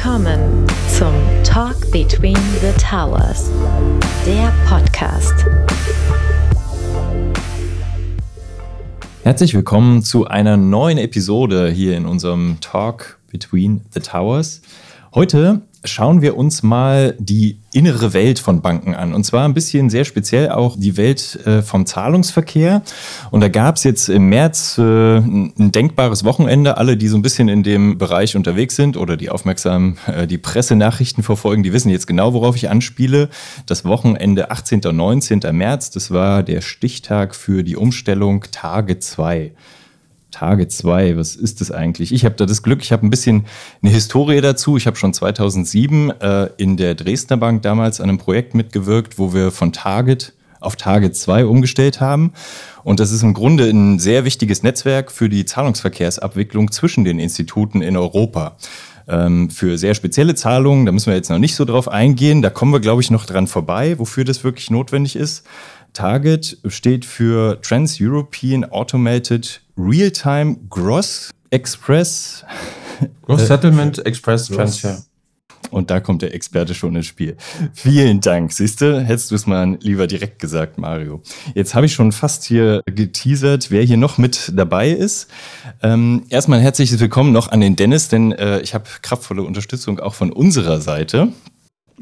Willkommen zum Talk Between the Towers, der Podcast. Herzlich willkommen zu einer neuen Episode hier in unserem Talk Between the Towers. Heute schauen wir uns mal die innere Welt von Banken an. Und zwar ein bisschen sehr speziell auch die Welt äh, vom Zahlungsverkehr. Und da gab es jetzt im März äh, ein denkbares Wochenende. Alle, die so ein bisschen in dem Bereich unterwegs sind oder die aufmerksam äh, die Pressenachrichten verfolgen, die wissen jetzt genau, worauf ich anspiele. Das Wochenende 18. und 19. März, das war der Stichtag für die Umstellung Tage 2. Tage 2, was ist das eigentlich? Ich habe da das Glück, ich habe ein bisschen eine Historie dazu. Ich habe schon 2007 äh, in der Dresdner Bank damals an einem Projekt mitgewirkt, wo wir von Target auf Target 2 umgestellt haben. Und das ist im Grunde ein sehr wichtiges Netzwerk für die Zahlungsverkehrsabwicklung zwischen den Instituten in Europa. Ähm, für sehr spezielle Zahlungen, da müssen wir jetzt noch nicht so drauf eingehen, da kommen wir, glaube ich, noch dran vorbei, wofür das wirklich notwendig ist. Target steht für Trans-European Automated Real-Time Gross Express. Gross Settlement Express Transfer. Und da kommt der Experte schon ins Spiel. Vielen Dank. Siehst du, hättest du es mal lieber direkt gesagt, Mario. Jetzt habe ich schon fast hier geteasert, wer hier noch mit dabei ist. Ähm, erstmal ein herzliches Willkommen noch an den Dennis, denn äh, ich habe kraftvolle Unterstützung auch von unserer Seite.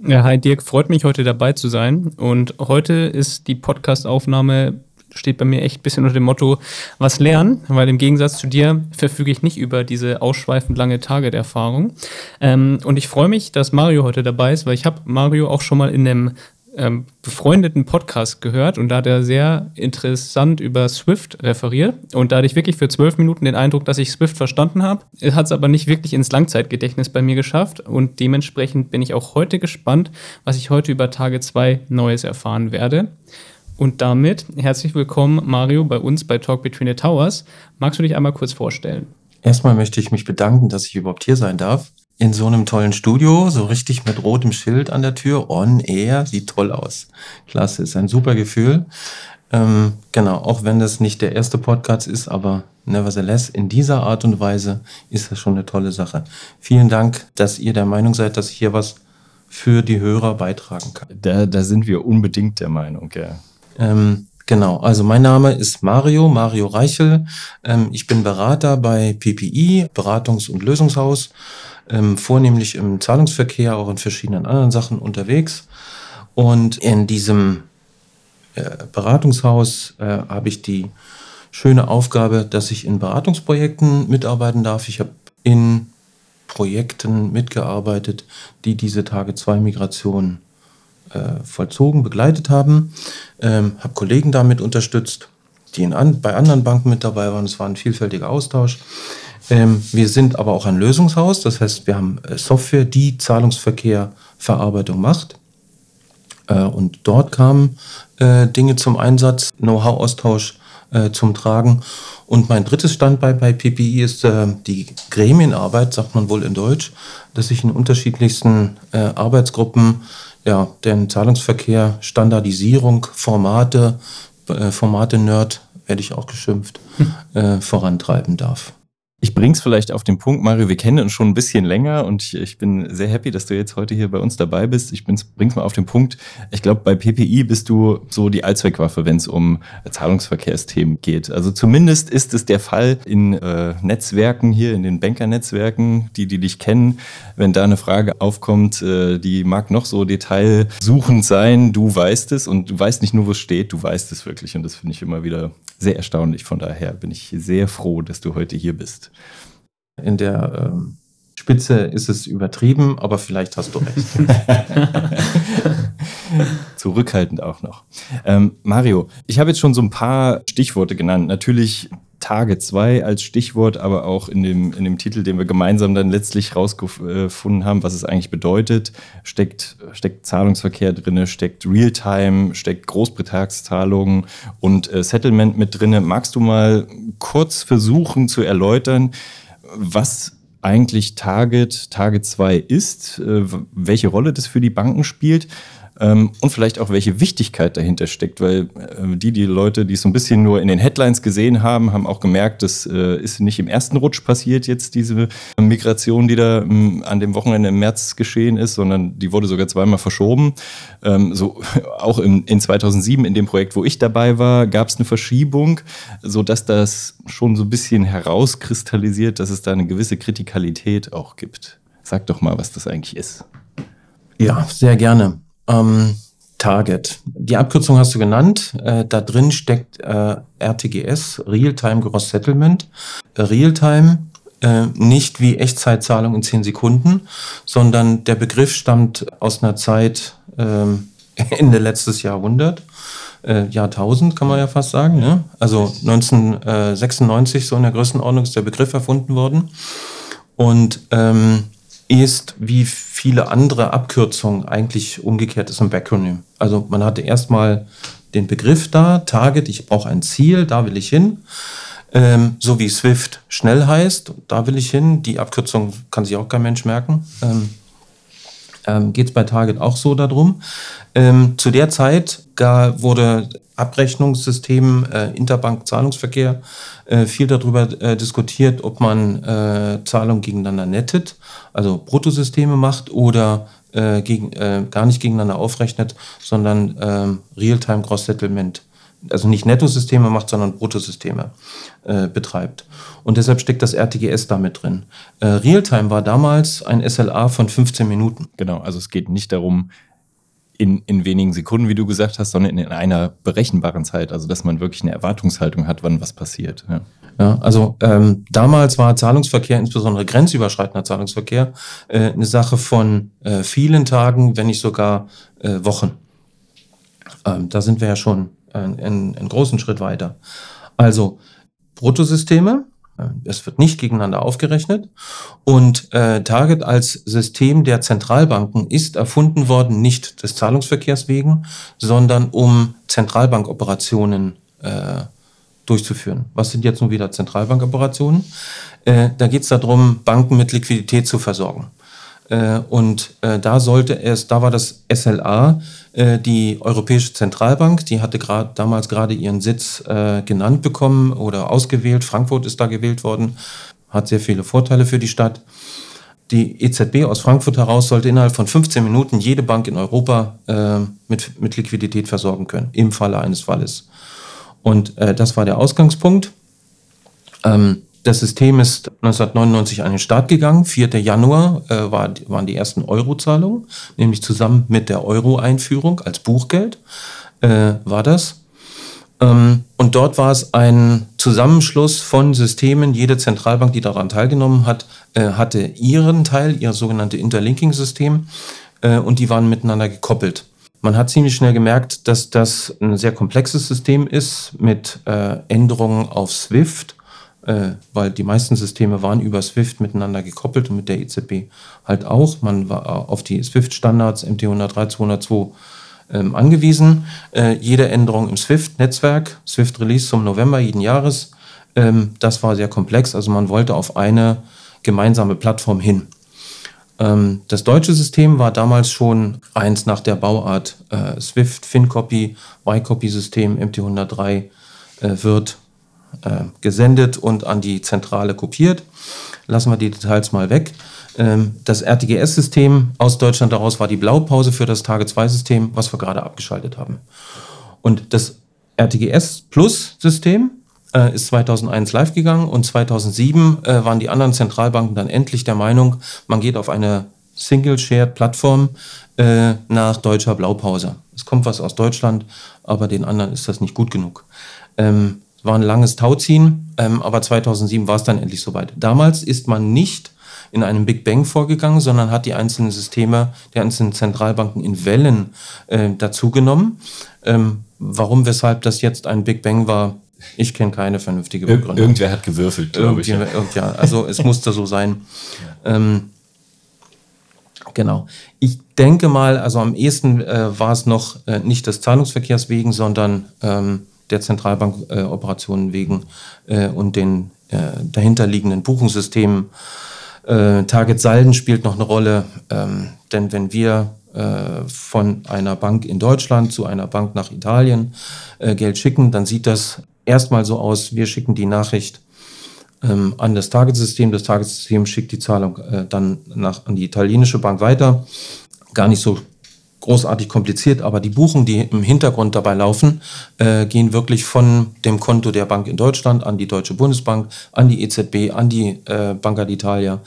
Ja, hi Dirk, freut mich heute dabei zu sein. Und heute ist die Podcast-Aufnahme steht bei mir echt ein bisschen unter dem Motto, was lernen, weil im Gegensatz zu dir verfüge ich nicht über diese ausschweifend lange Target-Erfahrung. Ähm, und ich freue mich, dass Mario heute dabei ist, weil ich habe Mario auch schon mal in einem ähm, befreundeten Podcast gehört und da hat er sehr interessant über Swift referiert. Und da hatte ich wirklich für zwölf Minuten den Eindruck, dass ich Swift verstanden habe. Er hat es aber nicht wirklich ins Langzeitgedächtnis bei mir geschafft. Und dementsprechend bin ich auch heute gespannt, was ich heute über Tage 2 Neues erfahren werde. Und damit herzlich willkommen, Mario, bei uns bei Talk Between the Towers. Magst du dich einmal kurz vorstellen? Erstmal möchte ich mich bedanken, dass ich überhaupt hier sein darf in so einem tollen Studio, so richtig mit rotem Schild an der Tür, on air, sieht toll aus. Klasse, ist ein super Gefühl. Ähm, genau, auch wenn das nicht der erste Podcast ist, aber nevertheless, in dieser Art und Weise ist das schon eine tolle Sache. Vielen Dank, dass ihr der Meinung seid, dass ich hier was für die Hörer beitragen kann. Da, da sind wir unbedingt der Meinung, ja. Ähm, Genau, also mein Name ist Mario, Mario Reichel. Ähm, ich bin Berater bei PPI, Beratungs- und Lösungshaus ähm, vornehmlich im Zahlungsverkehr, auch in verschiedenen anderen Sachen unterwegs. Und in diesem äh, Beratungshaus äh, habe ich die schöne Aufgabe, dass ich in Beratungsprojekten mitarbeiten darf. Ich habe in Projekten mitgearbeitet, die diese Tage-2-Migration äh, vollzogen, begleitet haben. Ähm, habe Kollegen damit unterstützt, die in an, bei anderen Banken mit dabei waren. Es war ein vielfältiger Austausch. Ähm, wir sind aber auch ein Lösungshaus, das heißt, wir haben äh, Software, die Zahlungsverkehrverarbeitung macht. Äh, und dort kamen äh, Dinge zum Einsatz, Know-how-Austausch äh, zum Tragen. Und mein drittes Standbein bei PPI ist äh, die Gremienarbeit, sagt man wohl in Deutsch, dass ich in unterschiedlichsten äh, Arbeitsgruppen ja, den Zahlungsverkehr, Standardisierung, Formate, Formate-Nerd, werde ich auch geschimpft, hm. vorantreiben darf. Ich bring's vielleicht auf den Punkt, Mario. Wir kennen uns schon ein bisschen länger und ich, ich bin sehr happy, dass du jetzt heute hier bei uns dabei bist. Ich bin's, bring's mal auf den Punkt. Ich glaube, bei PPI bist du so die Allzweckwaffe, wenn es um Zahlungsverkehrsthemen geht. Also zumindest ist es der Fall in äh, Netzwerken hier, in den Bankernetzwerken, die, die dich kennen. Wenn da eine Frage aufkommt, äh, die mag noch so detailsuchend sein, du weißt es und du weißt nicht nur, wo es steht, du weißt es wirklich. Und das finde ich immer wieder sehr erstaunlich. Von daher bin ich sehr froh, dass du heute hier bist. In der ähm, Spitze ist es übertrieben, aber vielleicht hast du recht. Zurückhaltend auch noch. Ähm, Mario, ich habe jetzt schon so ein paar Stichworte genannt. Natürlich Tage 2 als Stichwort, aber auch in dem, in dem Titel, den wir gemeinsam dann letztlich rausgefunden haben, was es eigentlich bedeutet, steckt, steckt Zahlungsverkehr drin, steckt Realtime, steckt Großbetragszahlungen und äh, Settlement mit drin. Magst du mal kurz versuchen zu erläutern, was eigentlich Target, Target 2 ist, äh, welche Rolle das für die Banken spielt ähm, und vielleicht auch, welche Wichtigkeit dahinter steckt, weil äh, die, die Leute, die es so ein bisschen nur in den Headlines gesehen haben, haben auch gemerkt, das äh, ist nicht im ersten Rutsch passiert jetzt, diese Migration, die da ähm, an dem Wochenende im März geschehen ist, sondern die wurde sogar zweimal verschoben. Ähm, so auch im, in 2007 in dem Projekt, wo ich dabei war, gab es eine Verschiebung, sodass das schon so ein bisschen herauskristallisiert, dass es da eine gewisse Kritikalität auch gibt. Sag doch mal, was das eigentlich ist. Ja, sehr gerne. Ähm, Target. Die Abkürzung hast du genannt. Äh, da drin steckt äh, RTGS, Real-Time Gross Settlement. Äh, Realtime äh, nicht wie Echtzeitzahlung in 10 Sekunden, sondern der Begriff stammt aus einer Zeit ähm, Ende letztes Jahrhundert. Äh, Jahrtausend kann man ja fast sagen. Ne? Also 1996, so in der Größenordnung, ist der Begriff erfunden worden. Und ähm, ist wie viele andere Abkürzungen eigentlich umgekehrt ist ein Backronym. Also man hatte erstmal den Begriff da, Target, ich brauche ein Ziel, da will ich hin. Ähm, so wie Swift schnell heißt, da will ich hin. Die Abkürzung kann sich auch kein Mensch merken. Ähm, ähm, Geht es bei Target auch so darum. Ähm, zu der Zeit da wurde Abrechnungssystem, äh, Interbank-Zahlungsverkehr, äh, viel darüber äh, diskutiert, ob man äh, Zahlungen gegeneinander nettet, also Bruttosysteme macht oder äh, gegen, äh, gar nicht gegeneinander aufrechnet, sondern ähm, Real-Time Cross-Settlement also nicht Nettosysteme macht, sondern Bruttosysteme äh, betreibt. Und deshalb steckt das RTGS damit drin. Äh, Realtime war damals ein SLA von 15 Minuten. Genau, also es geht nicht darum, in, in wenigen Sekunden, wie du gesagt hast, sondern in einer berechenbaren Zeit. Also dass man wirklich eine Erwartungshaltung hat, wann was passiert. Ja, ja also ähm, damals war Zahlungsverkehr, insbesondere grenzüberschreitender Zahlungsverkehr, äh, eine Sache von äh, vielen Tagen, wenn nicht sogar äh, Wochen. Ähm, da sind wir ja schon einen, einen großen Schritt weiter. Also Bruttosysteme, äh, es wird nicht gegeneinander aufgerechnet. Und äh, Target als System der Zentralbanken ist erfunden worden, nicht des Zahlungsverkehrs wegen, sondern um Zentralbankoperationen äh, durchzuführen. Was sind jetzt nun wieder Zentralbankoperationen? Äh, da geht es darum, Banken mit Liquidität zu versorgen. Äh, und äh, da sollte es, da war das SLA, äh, die Europäische Zentralbank, die hatte grad, damals gerade ihren Sitz genannt bekommen oder ausgewählt. Frankfurt ist da gewählt worden, hat sehr viele Vorteile für die Stadt. Die EZB aus Frankfurt heraus sollte innerhalb von 15 Minuten jede Bank in Europa mit, mit Liquidität versorgen können, im Falle eines Falles. Und das war der Ausgangspunkt. Ähm, das System ist 1999 an den Start gegangen. 4. Januar äh, war, waren die ersten Eurozahlungen, nämlich zusammen mit der Euro-Einführung als Buchgeld äh, war das. Ähm, und dort war es ein Zusammenschluss von Systemen. Jede Zentralbank, die daran teilgenommen hat, äh, hatte ihren Teil, ihr sogenanntes Interlinking-System, äh, und die waren miteinander gekoppelt. Man hat ziemlich schnell gemerkt, dass das ein sehr komplexes System ist mit äh, Änderungen auf SWIFT äh, weil die meisten Systeme waren über SWIFT miteinander gekoppelt und mit der EZB halt auch. Man war auf die SWIFT-Standards MT 103, 202 ähm, angewiesen. Äh, jede Änderung im SWIFT-Netzwerk, SWIFT-Release zum November jeden Jahres, ähm, das war sehr komplex. Also man wollte auf eine gemeinsame Plattform hin. Ähm, das deutsche System war damals schon eins nach der Bauart äh, SWIFT, FinCopy, Y-Copy-System, MT 103 äh, wird äh, gesendet und an die Zentrale kopiert. Lassen wir die Details mal weg. Ähm, das RTGS-System aus Deutschland daraus war die Blaupause für das Tage-2-System, was wir gerade abgeschaltet haben. Und das RTGS Plus-System äh, ist 2001 live gegangen und 2007 äh, waren die anderen Zentralbanken dann endlich der Meinung, man geht auf eine Single-Shared-Plattform äh, nach deutscher Blaupause. Es kommt was aus Deutschland, aber den anderen ist das nicht gut genug. Ähm, war ein langes Tauziehen, ähm, aber 2007 war es dann endlich soweit. Damals ist man nicht in einem Big Bang vorgegangen, sondern hat die einzelnen Systeme der einzelnen Zentralbanken in Wellen äh, dazugenommen. Ähm, warum, weshalb das jetzt ein Big Bang war, ich kenne keine vernünftige Begründung. Irgendwer hat gewürfelt, glaube ich. Ja, also es musste so sein. Ähm, genau. Ich denke mal, also am ehesten äh, war es noch äh, nicht des Zahlungsverkehrs wegen, sondern ähm, der Zentralbankoperationen wegen äh, und den äh, dahinterliegenden Buchungssystemen. Äh, Target Salden spielt noch eine Rolle, ähm, denn wenn wir von einer Bank in Deutschland zu einer Bank nach Italien Geld schicken, dann sieht das erstmal so aus, wir schicken die Nachricht ähm, an das Target-System, das Target-System schickt die Zahlung dann nach, an die italienische Bank weiter. Gar nicht so großartig kompliziert, aber die Buchungen, die im Hintergrund dabei laufen, äh, gehen wirklich von dem Konto der Bank in Deutschland an die Deutsche Bundesbank, an die EZB, an die äh, Banca d'Italia,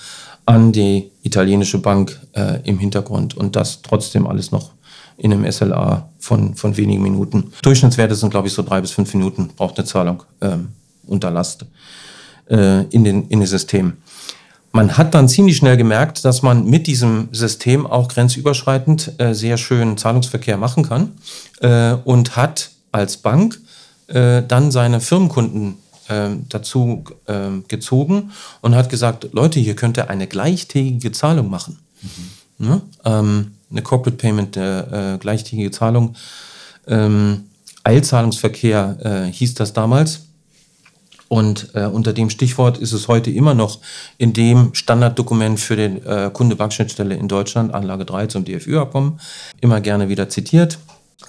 an die italienische Bank äh, im Hintergrund und das trotzdem alles noch in einem SLA von, von wenigen Minuten. Durchschnittswerte sind, glaube ich, so drei bis fünf Minuten, braucht eine Zahlung ähm, unter Last äh, in, den, in den System. Man hat dann ziemlich schnell gemerkt, dass man mit diesem System auch grenzüberschreitend äh, sehr schön Zahlungsverkehr machen kann äh, und hat als Bank äh, dann seine Firmenkunden äh, dazu äh, gezogen und hat gesagt, Leute, hier könnt ihr eine gleichtägige Zahlung machen. Mhm. Ne? Ähm, eine Corporate Payment, äh, gleichtägige Zahlung. Ähm, Eilzahlungsverkehr hieß das damals. Und äh, unter dem Stichwort ist es heute immer noch in dem Standarddokument für den äh, Kunde-Bankschnittstelle in Deutschland, Anlage 3 zum DFÜ-Abkommen, immer gerne wieder zitiert.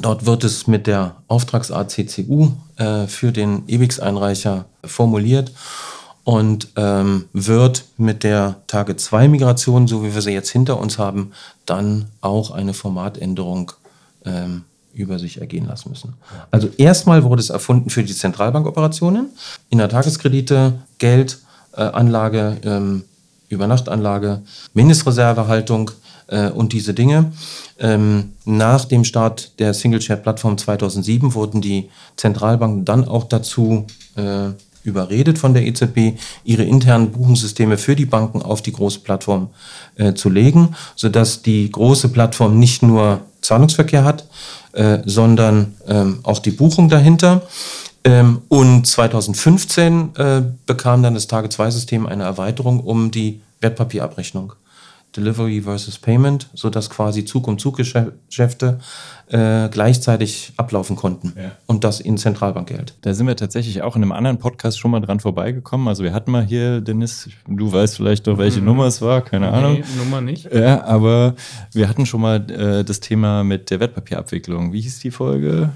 Dort wird es mit der Auftragsart CCU äh, für den EBIX-Einreicher formuliert und ähm, wird mit der Tage 2 Migration, so wie wir sie jetzt hinter uns haben, dann auch eine Formatänderung ähm, über sich ergehen lassen müssen. Also erstmal wurde es erfunden für die Zentralbankoperationen, in der Tageskredite, Geld, äh, Anlage, ähm, Übernachtanlage, Mindestreservehaltung äh, und diese Dinge. Ähm, nach dem Start der Single-Share-Plattform 2007 wurden die Zentralbanken dann auch dazu äh, überredet von der EZB, ihre internen Buchungssysteme für die Banken auf die große Plattform äh, zu legen, sodass die große Plattform nicht nur Zahlungsverkehr hat, äh, sondern ähm, auch die Buchung dahinter. Ähm, und 2015 äh, bekam dann das Tage-2-System eine Erweiterung um die Wertpapierabrechnung. Delivery versus Payment, sodass quasi Zug- um Zuggeschäfte äh, gleichzeitig ablaufen konnten. Ja. Und das in Zentralbankgeld. Da sind wir tatsächlich auch in einem anderen Podcast schon mal dran vorbeigekommen. Also wir hatten mal hier, Dennis, du weißt vielleicht doch, welche mhm. Nummer es war, keine nee, Ahnung. Nummer nicht. Ja, aber wir hatten schon mal äh, das Thema mit der Wertpapierabwicklung. Wie hieß die Folge?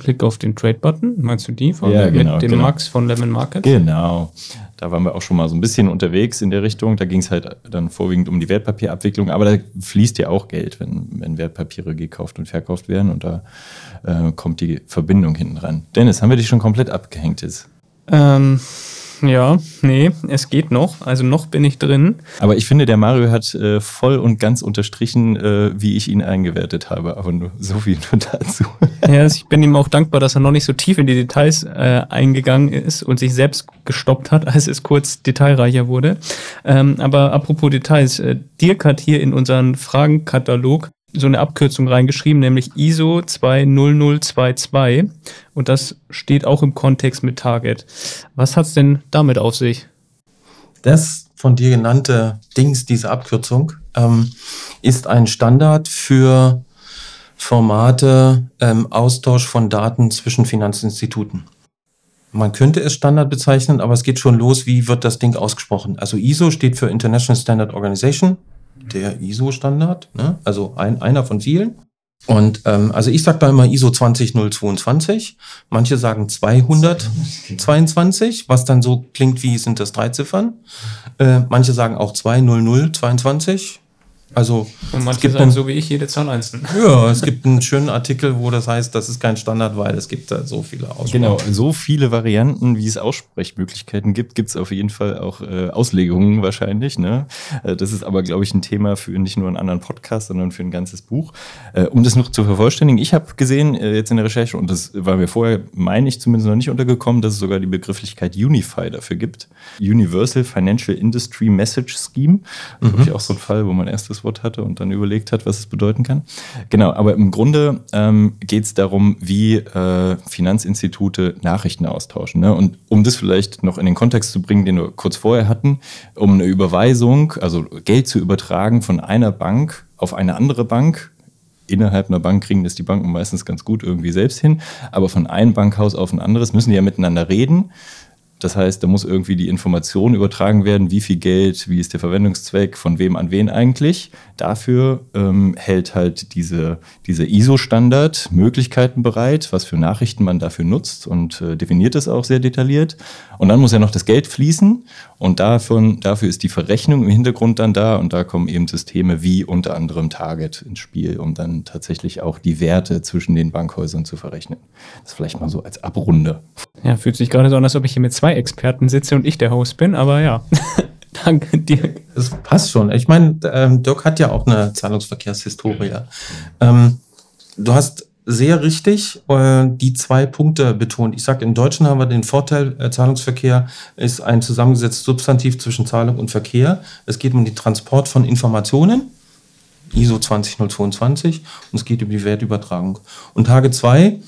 Klick auf den Trade-Button, meinst du die? Von, ja, genau, mit dem genau. Max von Lemon Market? Genau. Da waren wir auch schon mal so ein bisschen unterwegs in der Richtung. Da ging es halt dann vorwiegend um die Wertpapierabwicklung. Aber da fließt ja auch Geld, wenn, wenn Wertpapiere gekauft und verkauft werden. Und da äh, kommt die Verbindung hinten dran. Dennis, haben wir dich schon komplett abgehängt jetzt? Ähm, ja, nee, es geht noch. Also noch bin ich drin. Aber ich finde, der Mario hat äh, voll und ganz unterstrichen, äh, wie ich ihn eingewertet habe. Aber nur so viel nur dazu. Ja, ich bin ihm auch dankbar, dass er noch nicht so tief in die Details äh, eingegangen ist und sich selbst gestoppt hat, als es kurz detailreicher wurde. Ähm, aber apropos Details, äh, Dirk hat hier in unseren Fragenkatalog so eine Abkürzung reingeschrieben, nämlich ISO 20022. Und das steht auch im Kontext mit Target. Was hat es denn damit auf sich? Das von dir genannte Dings, diese Abkürzung, ähm, ist ein Standard für Formate ähm, Austausch von Daten zwischen Finanzinstituten. Man könnte es Standard bezeichnen, aber es geht schon los, wie wird das Ding ausgesprochen. Also ISO steht für International Standard Organization, der ISO-Standard, ne? also ein, einer von vielen. Und ähm, also ich sage da immer ISO 20022, manche sagen 222, was dann so klingt wie sind das drei Ziffern. Äh, manche sagen auch 20022, also und manche es gibt sagen einen, so wie ich jede Zahl einzeln. Ja, es gibt einen schönen Artikel, wo das heißt, das ist kein Standard, weil es gibt da so viele Aussprachen. Genau, so viele Varianten, wie es Aussprechmöglichkeiten gibt, gibt es auf jeden Fall auch äh, Auslegungen wahrscheinlich. Ne? Äh, das ist aber, glaube ich, ein Thema für nicht nur einen anderen Podcast, sondern für ein ganzes Buch. Äh, um das noch zu vervollständigen, ich habe gesehen äh, jetzt in der Recherche, und das war mir vorher, meine ich zumindest noch nicht untergekommen, dass es sogar die Begrifflichkeit Unify dafür gibt. Universal Financial Industry Message Scheme. Das mhm. ich auch so ein Fall, wo man erst das Wort hatte und dann überlegt hat, was es bedeuten kann. Genau, aber im Grunde ähm, geht es darum, wie äh, Finanzinstitute Nachrichten austauschen. Ne? Und um das vielleicht noch in den Kontext zu bringen, den wir kurz vorher hatten, um eine Überweisung, also Geld zu übertragen von einer Bank auf eine andere Bank, innerhalb einer Bank kriegen das die Banken meistens ganz gut irgendwie selbst hin, aber von einem Bankhaus auf ein anderes müssen die ja miteinander reden Das heißt, da muss irgendwie die Information übertragen werden, wie viel Geld, wie ist der Verwendungszweck, von wem an wen eigentlich. Dafür ähm, hält halt diese, diese ISO-Standard Möglichkeiten bereit, was für Nachrichten man dafür nutzt und äh, definiert es auch sehr detailliert. Und dann muss ja noch das Geld fließen und davon, dafür ist die Verrechnung im Hintergrund dann da und da kommen eben Systeme wie unter anderem Target ins Spiel, um dann tatsächlich auch die Werte zwischen den Bankhäusern zu verrechnen. Das vielleicht mal so als Abrunde. Ja, fühlt sich gerade so an, als ob ich hier mit zwei Experten sitze und ich der Host bin, aber ja. Danke dir. Das passt schon. Ich meine, ähm, Dirk hat ja auch eine Zahlungsverkehrshistorie. Ähm, du hast sehr richtig äh, die zwei Punkte betont. Ich sage, im Deutschen haben wir den Vorteil, äh, Zahlungsverkehr ist ein zusammengesetztes Substantiv zwischen Zahlung und Verkehr. Es geht um den Transport von Informationen, ISO 20022, und es geht über die Wertübertragung. Und Tage 2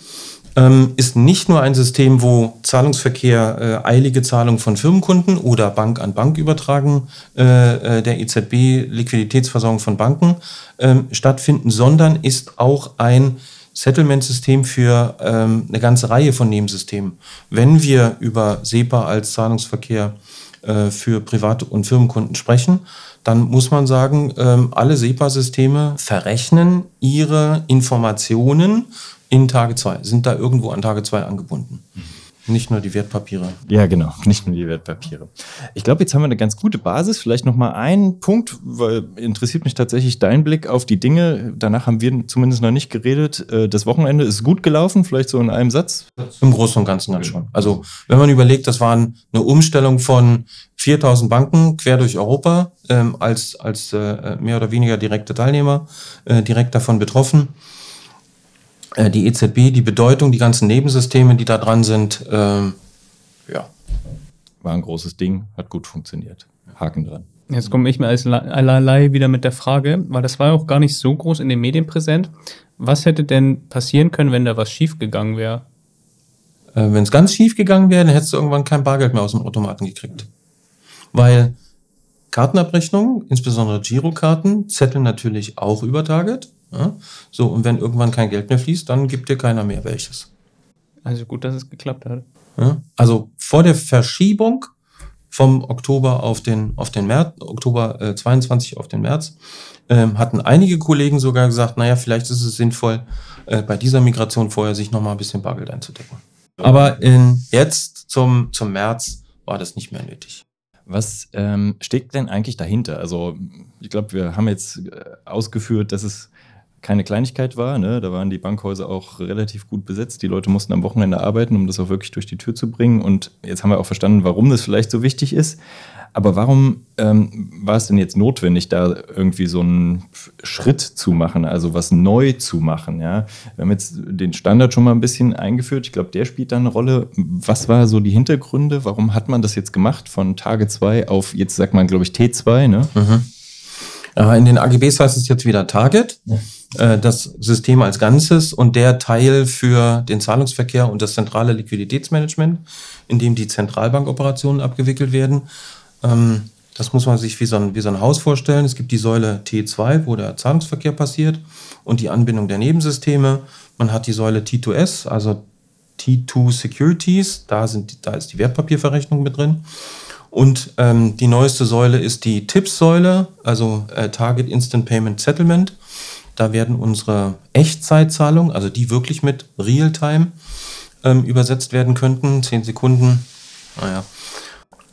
ähm, ist nicht nur ein System, wo Zahlungsverkehr, äh, eilige Zahlung von Firmenkunden oder Bank an Bank übertragen, äh, äh der EZB, Liquiditätsversorgung von Banken ähm, stattfinden, sondern ist auch ein Settlement-System für ähm, eine ganze Reihe von Nebensystemen. Wenn wir über SEPA als Zahlungsverkehr äh, für Privat- und Firmenkunden sprechen, dann muss man sagen, ähm, alle SEPA-Systeme verrechnen ihre Informationen in Tage 2, sind da irgendwo an Tage 2 angebunden. Mhm. Nicht nur die Wertpapiere. Ja, genau, nicht nur die Wertpapiere. Ich glaube, jetzt haben wir eine ganz gute Basis. Vielleicht noch mal einen Punkt, weil interessiert mich tatsächlich dein Blick auf die Dinge. Danach haben wir zumindest noch nicht geredet. Äh, das Wochenende ist gut gelaufen, vielleicht so in einem Satz. Im Großen und Ganzen ganz schon. Also, wenn man überlegt, das waren eine Umstellung von 4000 Banken quer durch Europa ähm, als, als äh, mehr oder weniger direkte Teilnehmer, äh, direkt davon betroffen. Äh, die EZB, die Bedeutung, die ganzen Nebensysteme, die da dran sind, ähm, ja. War ein großes Ding, hat gut funktioniert. Haken dran. Jetzt komme ich mir als allerlei wieder mit der Frage, weil das war auch gar nicht so groß in den Medien präsent. Was hätte denn passieren können, wenn da was schief gegangen wäre? Äh, wenn es ganz schief gegangen wäre, dann hättest du irgendwann kein Bargeld mehr aus dem Automaten gekriegt. Weil Kartenabrechnungen, insbesondere Girokarten, zetteln natürlich auch über Target. Ja? So, und wenn irgendwann kein Geld mehr fließt, dann gibt dir keiner mehr welches. Also gut, dass es geklappt hat. Ja? Also vor der Verschiebung vom Oktober auf den, auf den März, Oktober äh, 22 auf den März, ähm, hatten einige Kollegen sogar gesagt, naja, vielleicht ist es sinnvoll, äh, bei dieser Migration vorher sich nochmal ein bisschen Bargeld einzudecken. Aber in, jetzt zum, zum März war das nicht mehr nötig. Was ähm, steckt denn eigentlich dahinter? Also ich glaube, wir haben jetzt äh, ausgeführt, dass es keine Kleinigkeit war. Ne? Da waren die Bankhäuser auch relativ gut besetzt. Die Leute mussten am Wochenende arbeiten, um das auch wirklich durch die Tür zu bringen. Und jetzt haben wir auch verstanden, warum das vielleicht so wichtig ist. Aber warum ähm, war es denn jetzt notwendig, da irgendwie so einen Schritt zu machen, also was neu zu machen? Ja? Wir haben jetzt den Standard schon mal ein bisschen eingeführt. Ich glaube, der spielt da eine Rolle. Was war so die Hintergründe? Warum hat man das jetzt gemacht von Tage 2 auf, jetzt sagt man, glaube ich, T2? Ne? Mhm. Ja, in den AGBs heißt es jetzt wieder Target. Ja. Äh, das System als Ganzes und der Teil für den Zahlungsverkehr und das zentrale Liquiditätsmanagement, in dem die Zentralbankoperationen abgewickelt werden. Ähm, das muss man sich wie so, ein, wie so ein Haus vorstellen. Es gibt die Säule T2, wo der Zahlungsverkehr passiert und die Anbindung der Nebensysteme. Man hat die Säule T2S, also T2 Securities, da, sind, da ist die Wertpapierverrechnung mit drin. Und ähm, die neueste Säule ist die TIPS-Säule, also äh, Target Instant Payment Settlement. Da werden unsere Echtzeitzahlungen, also die wirklich mit Realtime ähm, übersetzt werden könnten, 10 Sekunden, naja,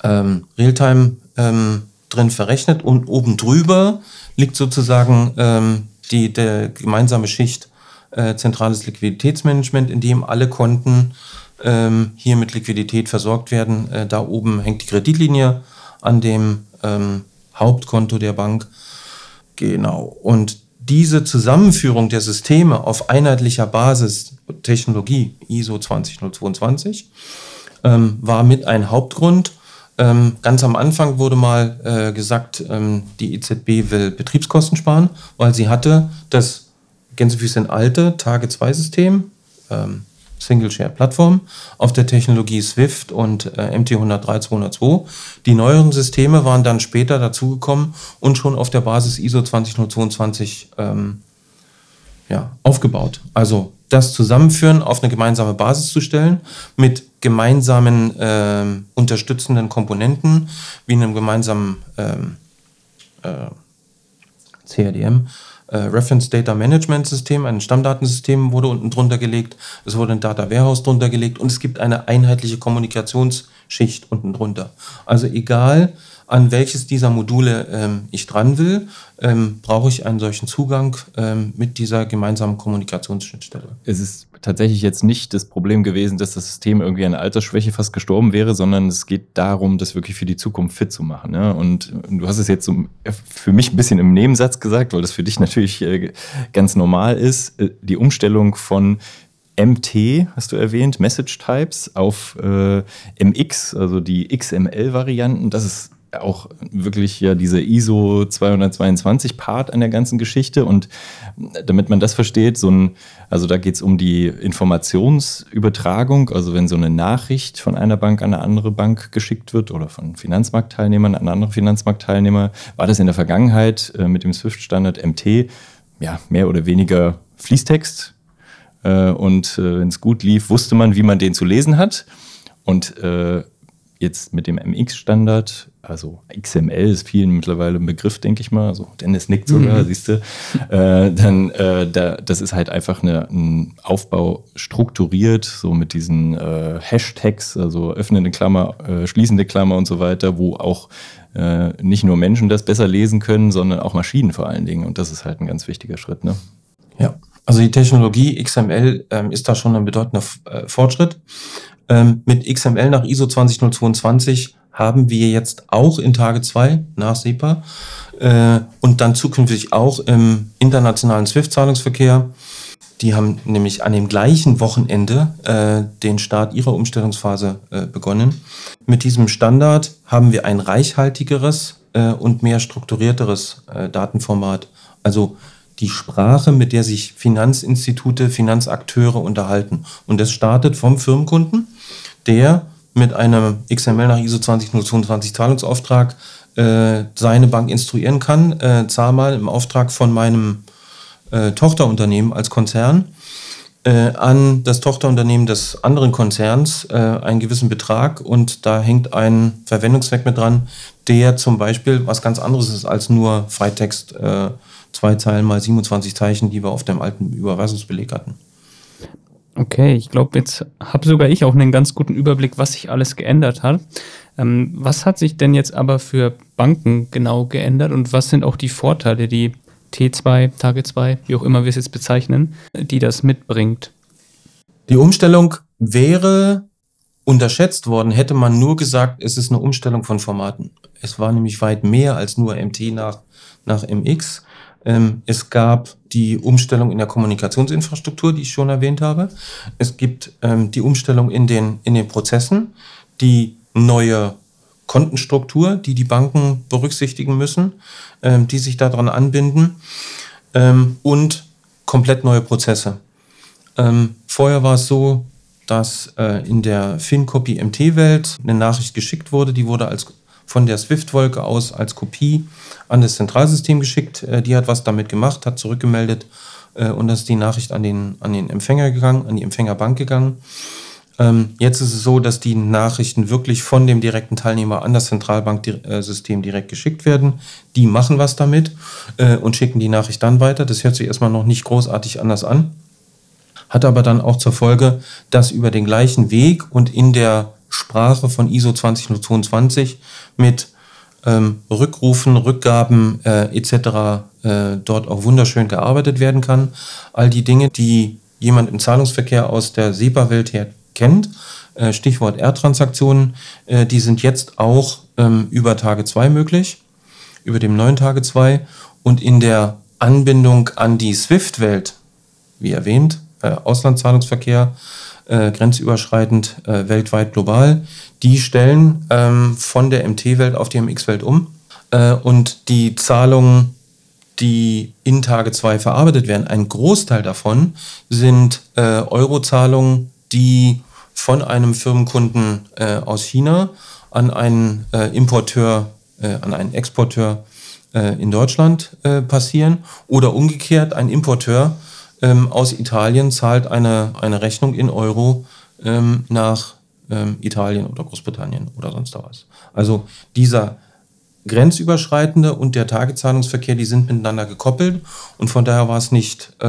ähm, Realtime ähm, drin verrechnet und oben drüber liegt sozusagen ähm, die, der gemeinsame Schicht äh, zentrales Liquiditätsmanagement, in dem alle Konten ähm, hier mit Liquidität versorgt werden. Äh, da oben hängt die Kreditlinie an dem ähm, Hauptkonto der Bank. Genau. Und diese Zusammenführung der Systeme auf einheitlicher Basis, Technologie ISO 20022, ähm, war mit ein Hauptgrund. Ähm, ganz am Anfang wurde mal äh, gesagt, ähm, die EZB will Betriebskosten sparen, weil sie hatte das Gänsefüßchen alte Tage-2-System, ähm, Single-Share-Plattform auf der Technologie Swift und äh, MT103-202. Die neueren Systeme waren dann später dazugekommen und schon auf der Basis ISO 20022 ähm, ja, aufgebaut. Also das zusammenführen, auf eine gemeinsame Basis zu stellen, mit gemeinsamen äh, unterstützenden Komponenten, wie einem gemeinsamen ähm, äh, CRDM, äh, Reference Data Management System, ein Stammdatensystem wurde unten drunter gelegt, es wurde ein Data Warehouse drunter gelegt und es gibt eine einheitliche Kommunikationsschicht unten drunter. Also egal, an welches dieser Module ähm, ich dran will, ähm, brauche ich einen solchen Zugang ähm, mit dieser gemeinsamen Kommunikationsschnittstelle. Es ist tatsächlich jetzt nicht das Problem gewesen, dass das System irgendwie an Altersschwäche fast gestorben wäre, sondern es geht darum, das wirklich für die Zukunft fit zu machen. Ne? Und du hast es jetzt so für mich ein bisschen im Nebensatz gesagt, weil das für dich natürlich äh, ganz normal ist. Äh, die Umstellung von MT, hast du erwähnt, Message Types, auf äh, MX, also die XML-Varianten, das ist auch wirklich ja diese ISO 222 Part an der ganzen Geschichte. Und damit man das versteht, so ein, also da geht es um die Informationsübertragung, also wenn so eine Nachricht von einer Bank an eine andere Bank geschickt wird oder von Finanzmarktteilnehmern an andere Finanzmarktteilnehmer, war das in der Vergangenheit äh, mit dem Swift-Standard MT ja mehr oder weniger Fließtext. Äh, und äh, wenn es gut lief, wusste man, wie man den zu lesen hat. Und äh, jetzt mit dem MX-Standard also XML ist vielen mittlerweile ein Begriff, denke ich mal. Also Dennis nickt sogar, mhm. siehst du. Äh, dann, äh, da, das ist halt einfach eine, ein Aufbau strukturiert, so mit diesen äh, Hashtags, also öffnende Klammer, äh, schließende Klammer und so weiter, wo auch äh, nicht nur Menschen das besser lesen können, sondern auch Maschinen vor allen Dingen. Und das ist halt ein ganz wichtiger Schritt. Ne? Ja, also die Technologie XML ähm, ist da schon ein bedeutender äh, Fortschritt. Ähm, mit XML nach ISO 20022 haben wir jetzt auch in Tage 2 nach SEPA äh, und dann zukünftig auch im internationalen SWIFT-Zahlungsverkehr. Die haben nämlich an dem gleichen Wochenende äh, den Start ihrer Umstellungsphase äh, begonnen. Mit diesem Standard haben wir ein reichhaltigeres äh, und mehr strukturierteres äh, Datenformat. Also die Sprache, mit der sich Finanzinstitute, Finanzakteure unterhalten. Und das startet vom Firmenkunden, der mit einem XML nach ISO 20022 Zahlungsauftrag äh, seine Bank instruieren kann, äh, zahl mal im Auftrag von meinem äh, Tochterunternehmen als Konzern äh, an das Tochterunternehmen des anderen Konzerns äh, einen gewissen Betrag und da hängt ein Verwendungszweck mit dran, der zum Beispiel was ganz anderes ist als nur Freitext, äh, zwei Zeilen mal 27 Zeichen, die wir auf dem alten Überweisungsbeleg hatten. Okay, ich glaube, jetzt habe sogar ich auch einen ganz guten Überblick, was sich alles geändert hat. Ähm, was hat sich denn jetzt aber für Banken genau geändert und was sind auch die Vorteile, die T2, Tage 2, wie auch immer wir es jetzt bezeichnen, die das mitbringt? Die Umstellung wäre unterschätzt worden, hätte man nur gesagt, es ist eine Umstellung von Formaten. Es war nämlich weit mehr als nur MT nach, nach MX. Ähm, es gab die Umstellung in der Kommunikationsinfrastruktur, die ich schon erwähnt habe. Es gibt ähm, die Umstellung in den, in den Prozessen, die neue Kontenstruktur, die die Banken berücksichtigen müssen, ähm, die sich daran anbinden und komplett neue Prozesse. Vorher war es so, dass äh, in der FinCopy MT-Welt eine Nachricht geschickt wurde, die wurde als von der Swift-Wolke aus als Kopie an das Zentralsystem geschickt. Äh, die hat was damit gemacht, hat zurückgemeldet äh, und das ist die Nachricht an den, an den Empfänger gegangen, an die Empfängerbank gegangen. Ähm, jetzt ist es so, dass die Nachrichten wirklich von dem direkten Teilnehmer an das Zentralbanksystem direkt geschickt werden. Die machen was damit äh, und schicken die Nachricht dann weiter. Das hört sich erstmal noch nicht großartig anders an. Hat aber dann auch zur Folge, dass über den gleichen Weg und in der Sprache von ISO 20022 mit ähm, Rückrufen, Rückgaben äh, etc. Äh, dort auch wunderschön gearbeitet werden kann. All die Dinge, die jemand im Zahlungsverkehr aus der SEPA-Welt her kennt, äh, Stichwort R-Transaktionen, äh, die sind jetzt auch ähm, über Tage 2 möglich, über dem neuen Tage 2 und in der Anbindung an die SWIFT-Welt, wie erwähnt, äh, Auslandszahlungsverkehr, äh, grenzüberschreitend, äh, weltweit, global. Die stellen ähm, von der MT-Welt auf die MX-Welt um äh, und die Zahlungen, die in Tage 2 verarbeitet werden, ein Großteil davon sind äh, Eurozahlungen, die von einem Firmenkunden äh, aus China an einen äh, Importeur, an einen Exporteur in Deutschland passieren oder umgekehrt ein Importeur ähm, aus Italien zahlt eine, eine Rechnung in Euro ähm, nach ähm, Italien oder Großbritannien oder sonst was. Also dieser grenzüberschreitende und der Tagezahlungsverkehr, die sind miteinander gekoppelt und von daher war es nicht äh,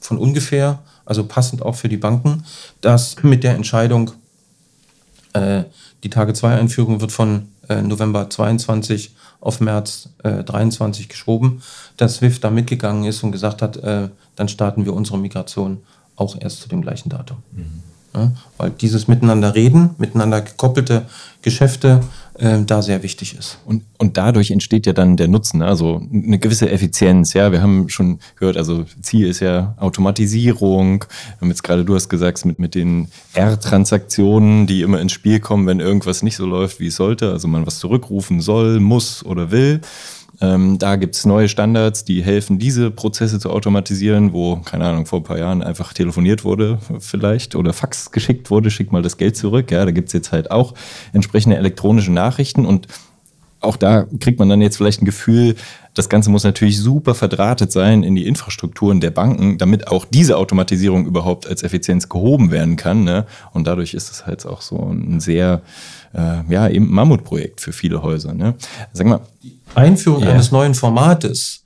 von ungefähr, also passend auch für die Banken, dass mit der Entscheidung, äh, die Tage-2-Einführung wird von äh, November 22 auf März äh, 23 geschoben, dass SWIFT da mitgegangen ist und gesagt hat, äh, dann starten wir unsere Migration auch erst zu dem gleichen Datum. Mhm. Ja, weil dieses Miteinander reden, miteinander gekoppelte Geschäfte äh, da sehr wichtig ist. Und, und dadurch entsteht ja dann der Nutzen, ne? also eine gewisse Effizienz. Ja, wir haben schon gehört, also Ziel ist ja Automatisierung. Wir haben jetzt gerade, du hast gesagt, mit, mit den R-Transaktionen, die immer ins Spiel kommen, wenn irgendwas nicht so läuft, wie es sollte, also man was zurückrufen soll, muss oder will. Ähm, da gibt es neue Standards, die helfen, diese Prozesse zu automatisieren, wo, keine Ahnung, vor ein paar Jahren einfach telefoniert wurde vielleicht oder Fax geschickt wurde, schick mal das Geld zurück. Ja, da gibt es jetzt halt auch entsprechende elektronische Nachrichten und auch da kriegt man dann jetzt vielleicht ein Gefühl, das Ganze muss natürlich super verdrahtet sein in die Infrastrukturen der Banken, damit auch diese Automatisierung überhaupt als Effizienz gehoben werden kann. Ne? Und dadurch ist es halt auch so ein sehr, äh, ja, eben Mammutprojekt für viele Häuser. Ne? Sag mal. Die Einführung yeah. eines neuen Formates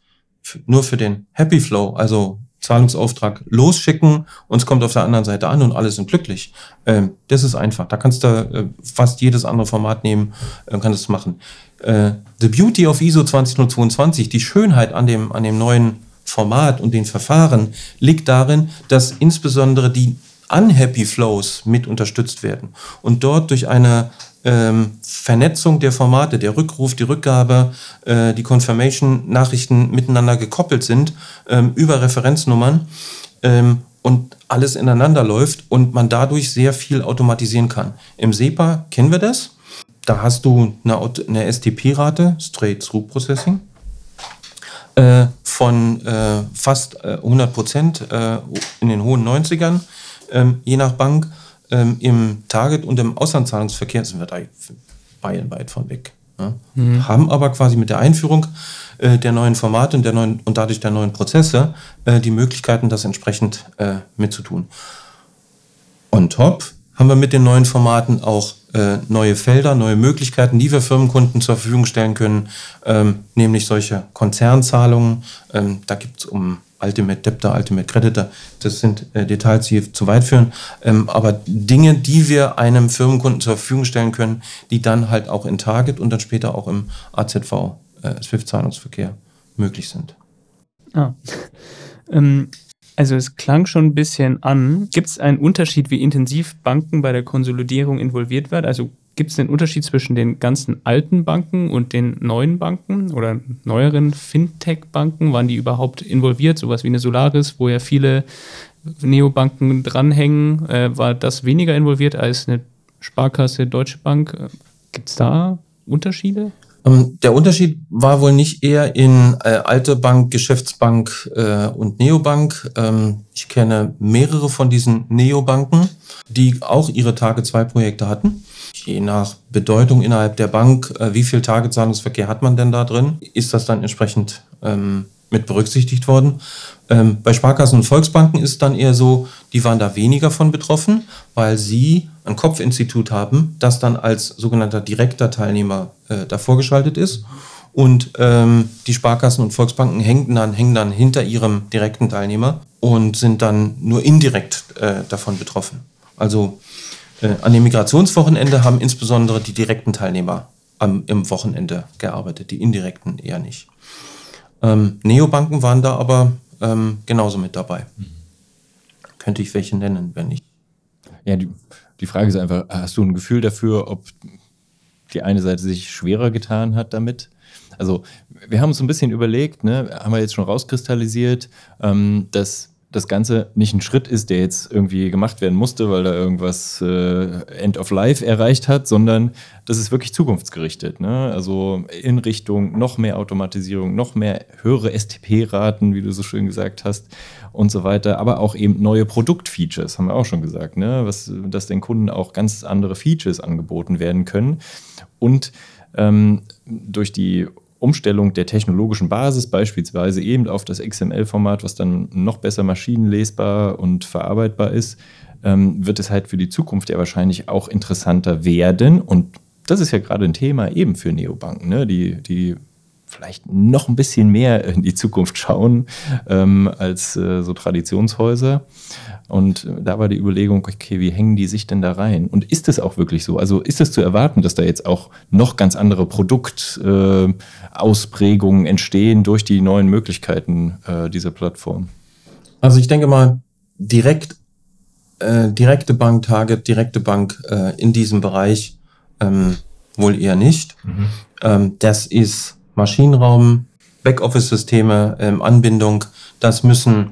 nur für den Happy Flow, also Zahlungsauftrag losschicken und es kommt auf der anderen Seite an und alle sind glücklich. Ähm, das ist einfach. Da kannst du äh, fast jedes andere Format nehmen, äh, kannst es machen. Äh, the Beauty of ISO 20022, die Schönheit an dem, an dem neuen Format und den Verfahren liegt darin, dass insbesondere die Unhappy Flows mit unterstützt werden und dort durch eine ähm, Vernetzung der Formate, der Rückruf, die Rückgabe, äh, die Confirmation-Nachrichten miteinander gekoppelt sind ähm, über Referenznummern ähm, und alles ineinander läuft und man dadurch sehr viel automatisieren kann. Im SEPA kennen wir das. Da hast du eine, eine STP-Rate, Straight-Through Processing, äh, von äh, fast äh, 100 Prozent äh, in den hohen 90ern, ähm, je nach Bank. Ähm, Im Target- und im Auslandszahlungsverkehr sind wir da meilenweit von weg. Ja? Mhm. Haben aber quasi mit der Einführung äh, der neuen Formate und, der neuen, und dadurch der neuen Prozesse äh, die Möglichkeiten, das entsprechend mitzutun. On top haben wir mit den neuen Formaten auch äh, neue Felder, neue Möglichkeiten, die wir Firmenkunden zur Verfügung stellen können, ähm, nämlich solche Konzernzahlungen. Ähm, da gibt es um Ultimate Debtor, Ultimate Creditor, das sind äh, Details, die zu weit führen, ähm, aber Dinge, die wir einem Firmenkunden zur Verfügung stellen können, die dann halt auch in Target und dann später auch im AZV, äh, Swift-Zahlungsverkehr möglich sind. Ah. Ähm, also es klang schon ein bisschen an. Gibt es einen Unterschied, wie intensiv Banken bei der Konsolidierung involviert werden? Also gibt es einen Unterschied zwischen den ganzen alten Banken und den neuen Banken oder neueren Fintech-Banken? Waren die überhaupt involviert? Sowas wie eine Solaris, wo ja viele Neobanken dranhängen. Äh, war das weniger involviert als eine Sparkasse, Deutsche Bank? Gibt es da Unterschiede? Ähm, der Unterschied war wohl nicht eher in äh, alte Bank, Geschäftsbank äh, und Neobank. Ähm, ich kenne mehrere von diesen Neobanken, die auch ihre Tage-2-Projekte hatten. Je nach Bedeutung innerhalb der Bank, äh, wie viel Tagezahlungsverkehr hat man denn da drin, ist das dann entsprechend ähm, mit berücksichtigt worden. Ähm, bei Sparkassen und Volksbanken ist dann eher so, die waren da weniger von betroffen, weil sie ein Kopfinstitut haben, das dann als sogenannter direkter Teilnehmer äh, davor geschaltet ist. Und ähm, die Sparkassen und Volksbanken hängen dann, hängen dann hinter ihrem direkten Teilnehmer und sind dann nur indirekt äh, davon betroffen. Also äh, an dem Migrationswochenende haben insbesondere die direkten Teilnehmer am, im Wochenende gearbeitet, die indirekten eher nicht. Ähm, Neobanken waren da aber ähm, genauso mit dabei. Mhm. Könnte ich welche nennen, wenn nicht. Ja, die, die Frage ist einfach, hast du ein Gefühl dafür, ob die eine Seite sich schwerer getan hat damit? Also wir haben uns ein bisschen überlegt, ne, haben wir jetzt schon rauskristallisiert, ähm, dass das Ganze nicht ein Schritt ist, der jetzt irgendwie gemacht werden musste, weil da irgendwas äh, End of Life erreicht hat, sondern das ist wirklich zukunftsgerichtet. Ne? Also in Richtung noch mehr Automatisierung, noch mehr höhere STP-Raten, wie du so schön gesagt hast, und so weiter, aber auch eben neue Produktfeatures, haben wir auch schon gesagt, ne? Was, dass den Kunden auch ganz andere Features angeboten werden können. Und ähm, durch die Umstellung der technologischen Basis, beispielsweise eben auf das XML-Format, was dann noch besser maschinenlesbar und verarbeitbar ist, ähm, wird es halt für die Zukunft ja wahrscheinlich auch interessanter werden. Und das ist ja gerade ein Thema eben für Neobanken, ne? die, die vielleicht noch ein bisschen mehr in die Zukunft schauen ähm, als äh, so Traditionshäuser. Und da war die Überlegung, okay, wie hängen die sich denn da rein? Und ist es auch wirklich so? Also ist es zu erwarten, dass da jetzt auch noch ganz andere Produktausprägungen äh, entstehen durch die neuen Möglichkeiten äh, dieser Plattform? Also ich denke mal, direkt, äh, direkte Bank, Target, direkte Bank äh, in diesem Bereich ähm, wohl eher nicht. Mhm. Ähm, das ist Maschinenraum, Backoffice-Systeme, ähm, Anbindung, das müssen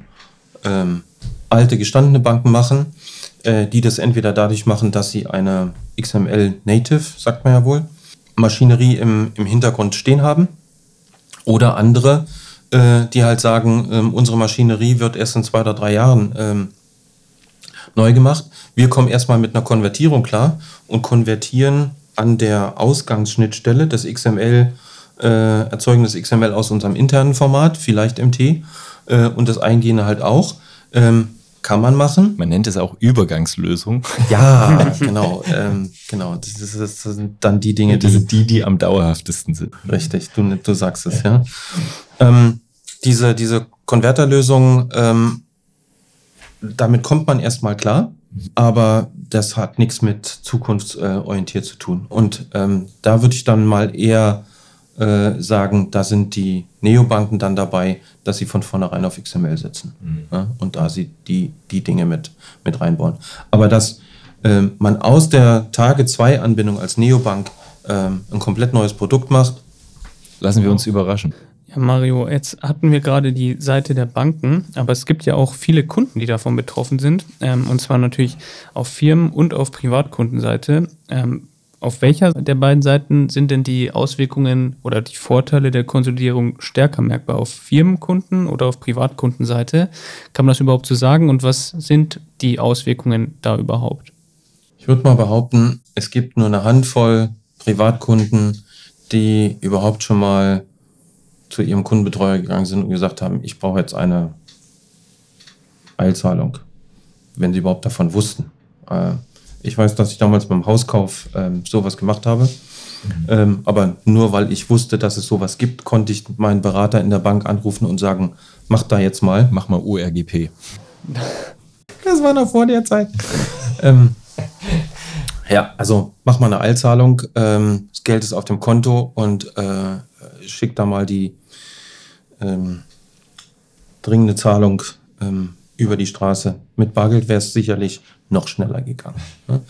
ähm, alte gestandene Banken machen, äh, die das entweder dadurch machen, dass sie eine XML Native, sagt man ja wohl, Maschinerie im, im Hintergrund stehen haben. Oder andere, äh, die halt sagen, äh, unsere Maschinerie wird erst in zwei oder drei Jahren ähm, neu gemacht. Wir kommen erstmal mit einer Konvertierung klar und konvertieren an der Ausgangsschnittstelle des XML äh, erzeugen das XML aus unserem internen Format, vielleicht MT, äh, und das Eingehende halt auch. Ähm, kann man machen. Man nennt es auch Übergangslösung. Ja, genau, ähm, genau. Das, ist, das, sind dann die Dinge, die, die, die am dauerhaftesten sind. Richtig, du, du sagst es, ja. Ähm, diese, diese Konverterlösung, ähm, damit kommt man erstmal klar, aber das hat nichts mit zukunftsorientiert zu tun. Und ähm, da würde ich dann mal eher äh, sagen, da sind die Neobanken dann dabei, dass sie von vornherein auf XML setzen mhm. ja, und da sie die, die Dinge mit, mit reinbauen. Aber dass äh, man aus der Tage 2 Anbindung als Neobank äh, ein komplett neues Produkt macht, lassen wir uns überraschen. Ja, Mario, jetzt hatten wir gerade die Seite der Banken, aber es gibt ja auch viele Kunden, die davon betroffen sind. Ähm, und zwar natürlich auf Firmen- und auf Privatkundenseite. Ähm, auf welcher der beiden Seiten sind denn die Auswirkungen oder die Vorteile der Konsolidierung stärker merkbar? Auf Firmenkunden oder auf Privatkundenseite? Kann man das überhaupt so sagen? Und was sind die Auswirkungen da überhaupt? Ich würde mal behaupten, es gibt nur eine Handvoll Privatkunden, die überhaupt schon mal zu ihrem Kundenbetreuer gegangen sind und gesagt haben, ich brauche jetzt eine Eilzahlung, wenn sie überhaupt davon wussten. Ich weiß, dass ich damals beim Hauskauf ähm, sowas gemacht habe. Mhm. Ähm, aber nur weil ich wusste, dass es sowas gibt, konnte ich meinen Berater in der Bank anrufen und sagen, mach da jetzt mal. Mach mal URGP. Das war noch vor der Zeit. ähm, ja, also mach mal eine Eilzahlung. Ähm, das Geld ist auf dem Konto und äh, schick da mal die ähm, dringende Zahlung ähm, über die Straße. Mit Bargeld wäre es sicherlich noch schneller gegangen ne?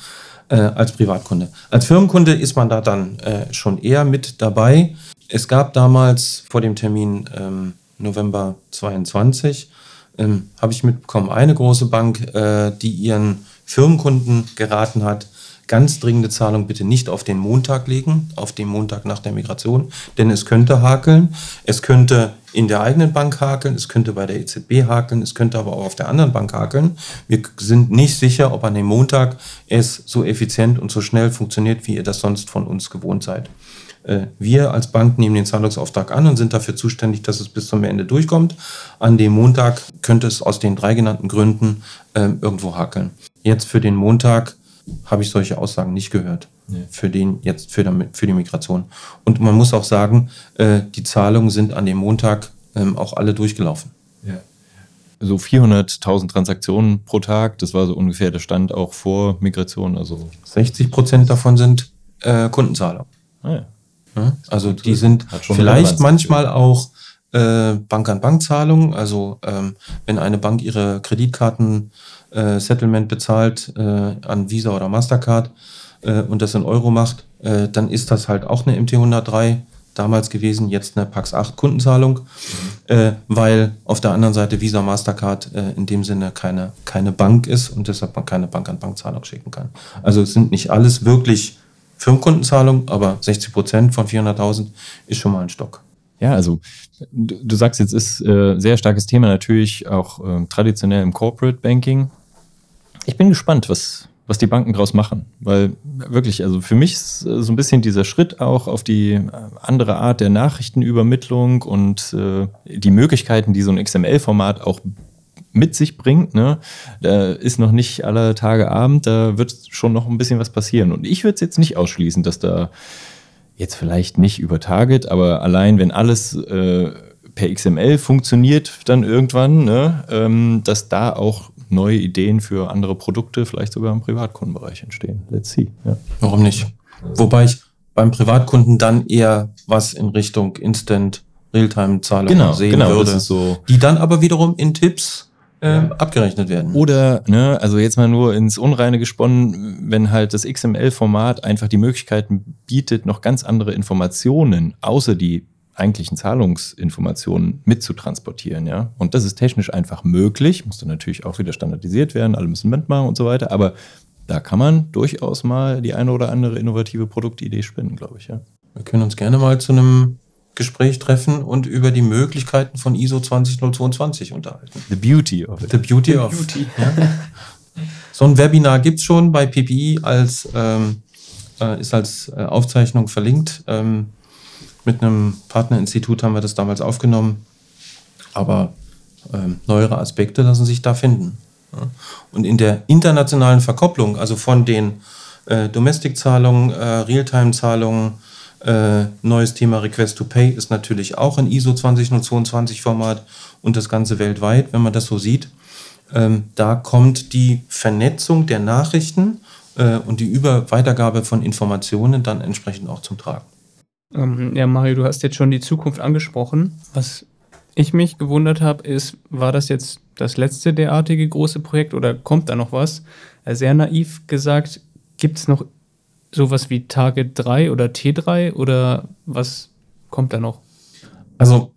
äh, als Privatkunde. Als Firmenkunde ist man da dann äh, schon eher mit dabei. Es gab damals vor dem Termin ähm, November 22, ähm, habe ich mitbekommen, eine große Bank, äh, die ihren Firmenkunden geraten hat, ganz dringende Zahlung bitte nicht auf den Montag legen, auf den Montag nach der Migration, denn es könnte hakeln, es könnte in der eigenen Bank hakeln, es könnte bei der EZB hakeln, es könnte aber auch auf der anderen Bank hakeln. Wir sind nicht sicher, ob an dem Montag es so effizient und so schnell funktioniert, wie ihr das sonst von uns gewohnt seid. Äh, wir als Bank nehmen den Zahlungsauftrag an und sind dafür zuständig, dass es bis zum Ende durchkommt. An dem Montag könnte es aus den drei genannten Gründen äh, irgendwo hakeln. Jetzt für den Montag habe ich solche Aussagen nicht gehört. Nee. Für den jetzt für, die, für die Migration. Und man muss auch sagen, äh, die Zahlungen sind an dem Montag ähm, auch alle durchgelaufen. Ja. So 400.000 Transaktionen pro Tag, das war so ungefähr der Stand auch vor Migration. Also 60 Prozent davon sind äh, Kundenzahlungen. Ah, ja. ja. also die sind vielleicht manchmal auch äh, Bank-an-Bank-Zahlungen. Also ähm, wenn eine Bank ihre Kreditkarten äh, Settlement bezahlt äh, an Visa oder Mastercard äh, und das in Euro macht, äh, dann ist das halt auch eine MT103 damals gewesen, jetzt eine Pax 8 Kundenzahlung, mhm. äh, weil auf der anderen Seite Visa Mastercard äh, in dem Sinne keine, keine Bank ist und deshalb man keine Bank-an-Bank-Zahlung schicken kann. Also es sind nicht alles wirklich Firmenkundenzahlungen, aber 60 Prozent von 400.000 ist schon mal ein Stock. Ja, also du, du sagst jetzt ist äh, sehr starkes Thema natürlich auch äh, traditionell im Corporate Banking. Ich bin gespannt, was, was die Banken daraus machen. Weil wirklich, also für mich ist so ein bisschen dieser Schritt auch auf die äh, andere Art der Nachrichtenübermittlung und äh, die Möglichkeiten, die so ein XML-Format auch mit sich bringt. Ne? Da ist noch nicht aller Tage Abend, da wird schon noch ein bisschen was passieren. Und ich würde es jetzt nicht ausschließen, dass da jetzt vielleicht nicht über Target, aber allein wenn alles äh, per XML funktioniert dann irgendwann, ne, ähm, dass da auch neue Ideen für andere Produkte, vielleicht sogar im Privatkundenbereich entstehen. Let's see. Ja. Warum nicht? Wobei ich beim Privatkunden dann eher was in Richtung Instant Realtime-Zahlung genau, sehen genau, würde, so. die dann aber wiederum in Tipps äh, ja. abgerechnet werden. Oder, ne, also jetzt mal nur ins Unreine gesponnen, wenn halt das XML-Format einfach die Möglichkeiten bietet, noch ganz andere Informationen außer die eigentlichen Zahlungsinformationen mitzutransportieren, ja. Und das ist technisch einfach möglich, muss dann natürlich auch wieder standardisiert werden, alle müssen mitmachen und so weiter, aber da kann man durchaus mal die eine oder andere innovative Produktidee spinnen, glaube ich, ja. Wir können uns gerne mal zu einem Gespräch treffen und über die Möglichkeiten von ISO 20022 unterhalten. The beauty of it. The beauty The of beauty. Ja. So ein Webinar gibt es schon bei PPI als ähm, äh, ist als äh, Aufzeichnung verlinkt. Ähm, mit einem Partnerinstitut haben wir das damals aufgenommen. Aber ähm, neuere Aspekte lassen sich da finden. Ja. Und in der internationalen Verkopplung, also von den äh, Domestic-Zahlungen, äh, Realtime-Zahlungen, äh, neues Thema Request to Pay ist natürlich auch ein ISO 20022 Format und das Ganze weltweit, wenn man das so sieht. Ähm, da kommt die Vernetzung der Nachrichten äh, und die Über Weitergabe von Informationen dann entsprechend auch zum Tragen. Ähm, ja, Mario, du hast jetzt schon die Zukunft angesprochen. Was ich mich gewundert habe, ist, war das jetzt das letzte derartige große Projekt oder kommt da noch was? Äh, sehr naiv gesagt, gibt es noch sowas wie Target 3 oder T3 oder was kommt da noch? Also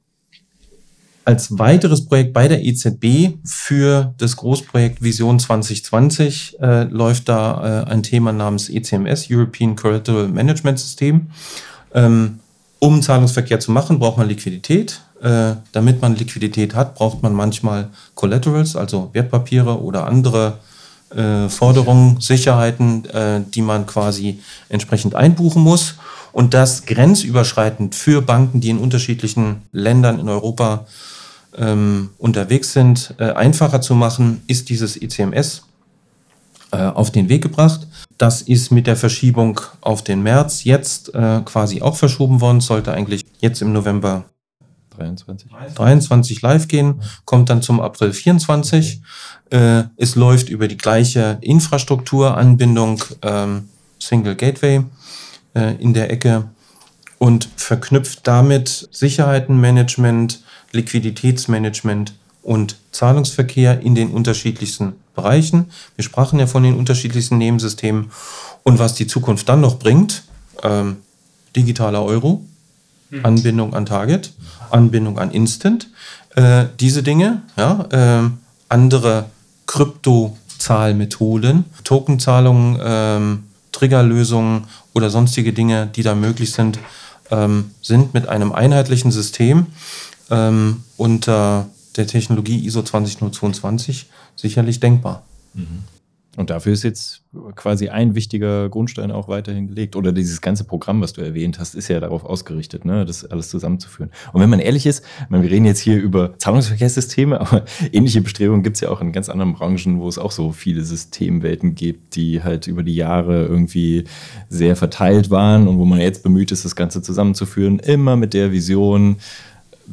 als weiteres Projekt bei der EZB für das Großprojekt Vision 2020 äh, läuft da äh, ein Thema namens ECMS, European Collateral Management System. Ähm, um Zahlungsverkehr zu machen, braucht man Liquidität. Äh, damit man Liquidität hat, braucht man manchmal Collaterals, also Wertpapiere oder andere äh, Forderungen, Sicherheiten, äh, die man quasi entsprechend einbuchen muss. Und das grenzüberschreitend für Banken, die in unterschiedlichen Ländern in Europa ähm, unterwegs sind, äh, einfacher zu machen, ist dieses ECMS äh, auf den Weg gebracht. Das ist mit der Verschiebung auf den März jetzt äh, quasi auch verschoben worden, sollte eigentlich jetzt im November 23, 23 live gehen, kommt dann zum April 24. Äh, es läuft über die gleiche Infrastrukturanbindung, ähm, Single Gateway äh, in der Ecke und verknüpft damit Sicherheitenmanagement, Liquiditätsmanagement und Zahlungsverkehr in den unterschiedlichsten Bereichen. Wir sprachen ja von den unterschiedlichsten Nebensystemen. Und was die Zukunft dann noch bringt, ähm, digitaler Euro, mhm. Anbindung an Target, Anbindung an Instant, äh, diese Dinge, ja, äh, andere Kryptozahlmethoden, Tokenzahlungen, ähm, Triggerlösungen oder sonstige Dinge, die da möglich sind, ähm, sind mit einem einheitlichen System ähm, unter der Technologie ISO 20022 sicherlich denkbar. Mhm. Und dafür ist jetzt quasi ein wichtiger Grundstein auch weiterhin gelegt. Oder dieses ganze Programm, was du erwähnt hast, ist ja darauf ausgerichtet, ne, das alles zusammenzuführen. Und wenn man ehrlich ist, meine, wir reden jetzt hier über Zahlungsverkehrssysteme, aber ähnliche Bestrebungen gibt es ja auch in ganz anderen Branchen, wo es auch so viele Systemwelten gibt, die halt über die Jahre irgendwie sehr verteilt waren und wo man jetzt bemüht ist, das Ganze zusammenzuführen, immer mit der Vision,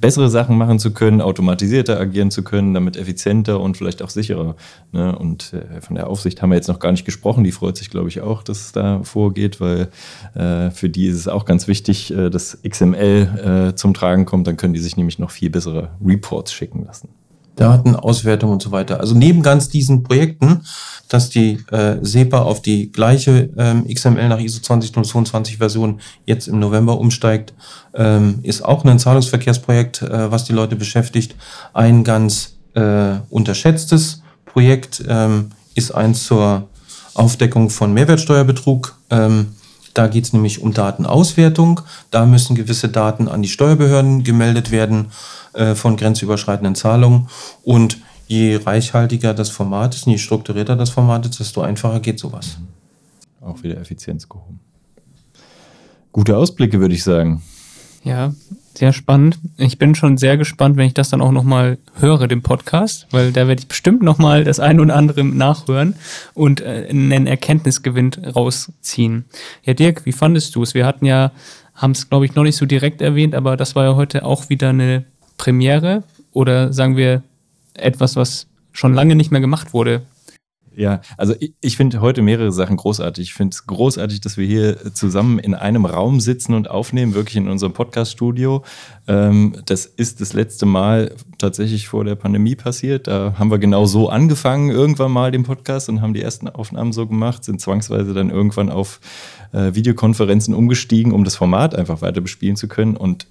bessere Sachen machen zu können, automatisierter agieren zu können, damit effizienter und vielleicht auch sicherer. Ne? Und äh, von der Aufsicht haben wir jetzt noch gar nicht gesprochen. Die freut sich, glaube ich, auch, dass es da vorgeht, weil äh, für die ist es auch ganz wichtig, äh, dass XML äh, zum Tragen kommt. Dann können die sich nämlich noch viel bessere Reports schicken lassen. Datenauswertung und so weiter. Also neben ganz diesen Projekten, dass die äh, SEPA auf die gleiche ähm, XML nach ISO 20022 Version jetzt im November umsteigt, ähm, ist auch ein Zahlungsverkehrsprojekt, äh, was die Leute beschäftigt. Ein ganz äh, unterschätztes Projekt ähm, ist eins zur Aufdeckung von Mehrwertsteuerbetrug. Ähm, da geht es nämlich um Datenauswertung. Da müssen gewisse Daten an die Steuerbehörden gemeldet werden äh, von grenzüberschreitenden Zahlungen. Und je reichhaltiger das Format ist und je strukturierter das Format ist, desto einfacher geht sowas. Auch wieder Effizienz gehoben. Gute Ausblicke, würde ich sagen. Ja, sehr spannend. Ich bin schon sehr gespannt, wenn ich das dann auch nochmal höre, den Podcast, weil da werde ich bestimmt nochmal das ein oder andere nachhören und äh, einen Erkenntnisgewinn rausziehen. Ja, Dirk, wie fandest du es? Wir hatten ja, haben es, glaube ich, noch nicht so direkt erwähnt, aber das war ja heute auch wieder eine Premiere oder sagen wir etwas, was schon lange nicht mehr gemacht wurde. Ja, also ich, ich finde heute mehrere Sachen großartig. Ich finde es großartig, dass wir hier zusammen in einem Raum sitzen und aufnehmen, wirklich in unserem Podcast-Studio. Ähm, das ist das letzte Mal tatsächlich vor der Pandemie passiert. Da haben wir genau so angefangen, irgendwann mal den Podcast und haben die ersten Aufnahmen so gemacht, sind zwangsweise dann irgendwann auf äh, Videokonferenzen umgestiegen, um das Format einfach weiter bespielen zu können. Und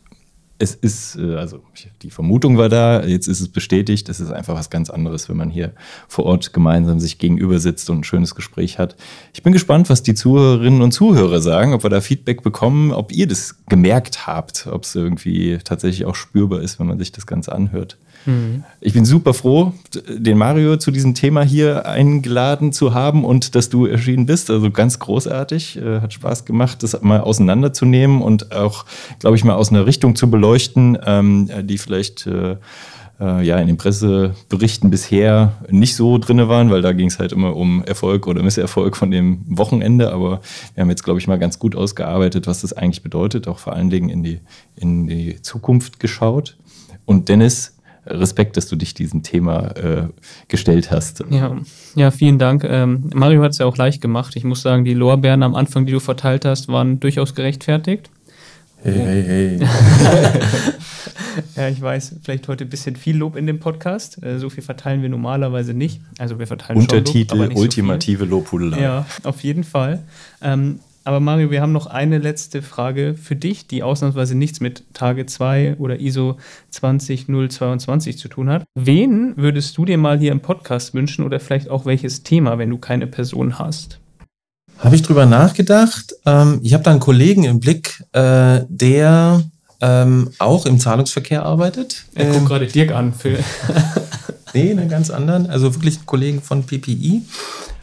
es ist, äh, also die Vermutung war da, jetzt ist es bestätigt, es ist einfach was ganz anderes, wenn man hier vor Ort gemeinsam sich gegenüber sitzt und ein schönes Gespräch hat. Ich bin gespannt, was die Zuhörerinnen und Zuhörer sagen, ob wir da Feedback bekommen, ob ihr das gemerkt habt, ob es irgendwie tatsächlich auch spürbar ist, wenn man sich das Ganze anhört. Ich bin super froh, den Mario zu diesem Thema hier eingeladen zu haben und dass du erschienen bist. Also ganz großartig. Äh, hat Spaß gemacht, das mal auseinanderzunehmen und auch, glaube ich, mal aus einer Richtung zu beleuchten, ähm, die vielleicht äh, äh, ja in den Presseberichten bisher nicht so drin waren, weil da ging es halt immer um Erfolg oder Misserfolg von dem Wochenende. Aber wir haben jetzt, glaube ich, mal ganz gut ausgearbeitet, was das eigentlich bedeutet, auch vor allen Dingen in die, in die Zukunft geschaut. Und Dennis, Respekt, dass du dich diesem Thema äh, gestellt hast. Ja, ja vielen Dank. Ähm, Mario hat es ja auch leicht gemacht. Ich muss sagen, die Lorbeeren am Anfang, die du verteilt hast, waren durchaus gerechtfertigt. Hey, hey, hey. ja, ich weiß, vielleicht heute ein bisschen viel Lob in dem Podcast. Äh, so viel verteilen wir normalerweise nicht. Also wir verteilen Untertitel, schon Lob, aber nicht ultimative so. Lobhudelei. Ja, auf jeden Fall. Ähm, aber Mario, wir haben noch eine letzte Frage für dich, die ausnahmsweise nichts mit Tage 2 oder ISO 20022 zu tun hat. Wen würdest du dir mal hier im Podcast wünschen oder vielleicht auch welches Thema, wenn du keine Person hast? Habe ich drüber nachgedacht. Ähm, ich habe da einen Kollegen im Blick, äh, der ähm, auch im Zahlungsverkehr arbeitet. Er guckt gerade Dirk an. Für nee, einen ganz anderen. Also wirklich einen Kollegen von PPI.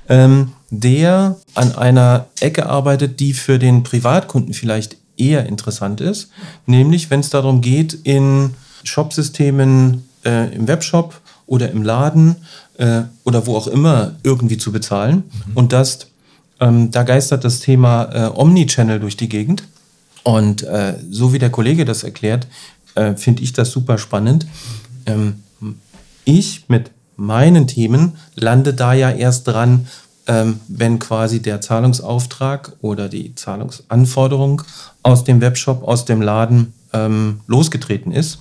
Ähm, der an einer Ecke arbeitet, die für den Privatkunden vielleicht eher interessant ist. Nämlich, wenn es darum geht, in Shopsystemen äh, im Webshop oder im Laden äh, oder wo auch immer irgendwie zu bezahlen. Mhm. Und das, ähm, da geistert das Thema äh, Omnichannel durch die Gegend. Und äh, so wie der Kollege das erklärt, äh, finde ich das super spannend. Ähm, ich mit meinen Themen lande da ja erst dran, ähm, wenn quasi der Zahlungsauftrag oder die Zahlungsanforderung aus dem Webshop, aus dem Laden ähm, losgetreten ist.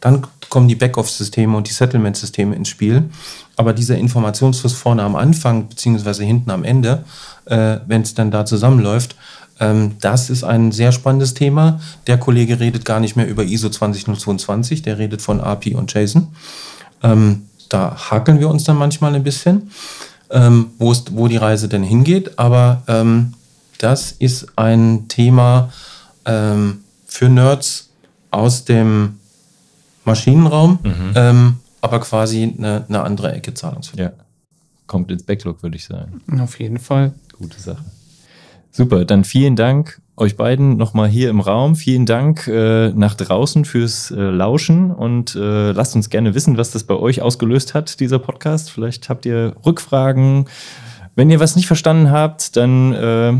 Dann kommen die Backoff-Systeme und die Settlement-Systeme ins Spiel. Aber dieser Informationsfluss vorne am Anfang beziehungsweise hinten am Ende, äh, wenn es dann da zusammenläuft, ähm, das ist ein sehr spannendes Thema. Der Kollege redet gar nicht mehr über ISO 20022, der redet von API und JSON. Ähm, da hakeln wir uns dann manchmal ein bisschen ähm, wo die Reise denn hingeht. Aber ähm, das ist ein Thema ähm, für Nerds aus dem Maschinenraum, mhm. ähm, aber quasi eine, eine, andere Ecke Zahlungsverkehr. Ja. Kommt ins Backlog, würde ich sagen. Auf jeden Fall. Gute Sache. Super, dann vielen Dank euch beiden nochmal hier im Raum. Vielen Dank äh, nach draußen fürs äh, Lauschen und äh, lasst uns gerne wissen, was das bei euch ausgelöst hat, dieser Podcast. Vielleicht habt ihr Rückfragen. Wenn ihr was nicht verstanden habt, dann äh,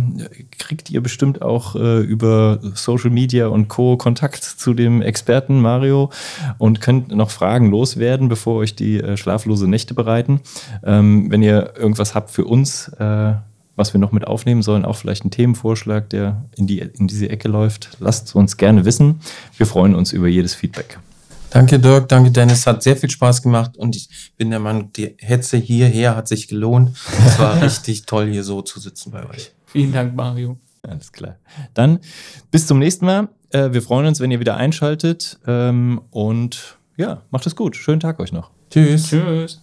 kriegt ihr bestimmt auch äh, über Social Media und Co. Kontakt zu dem Experten Mario und könnt noch Fragen loswerden, bevor euch die äh, schlaflose Nächte bereiten. Ähm, wenn ihr irgendwas habt für uns, was wir noch mit aufnehmen sollen, auch vielleicht ein Themenvorschlag, der in, die, in diese Ecke läuft, lasst uns gerne wissen. Wir freuen uns über jedes Feedback. Danke Dirk, danke Dennis, hat sehr viel Spaß gemacht und ich bin der Mann, die Hetze hierher hat sich gelohnt. Es war richtig toll, hier so zu sitzen bei euch. Vielen Dank, Mario. Alles klar. Dann bis zum nächsten Mal. Äh, wir freuen uns, wenn ihr wieder einschaltet ähm, und ja, macht es gut. Schönen Tag euch noch. Tschüss. Tschüss.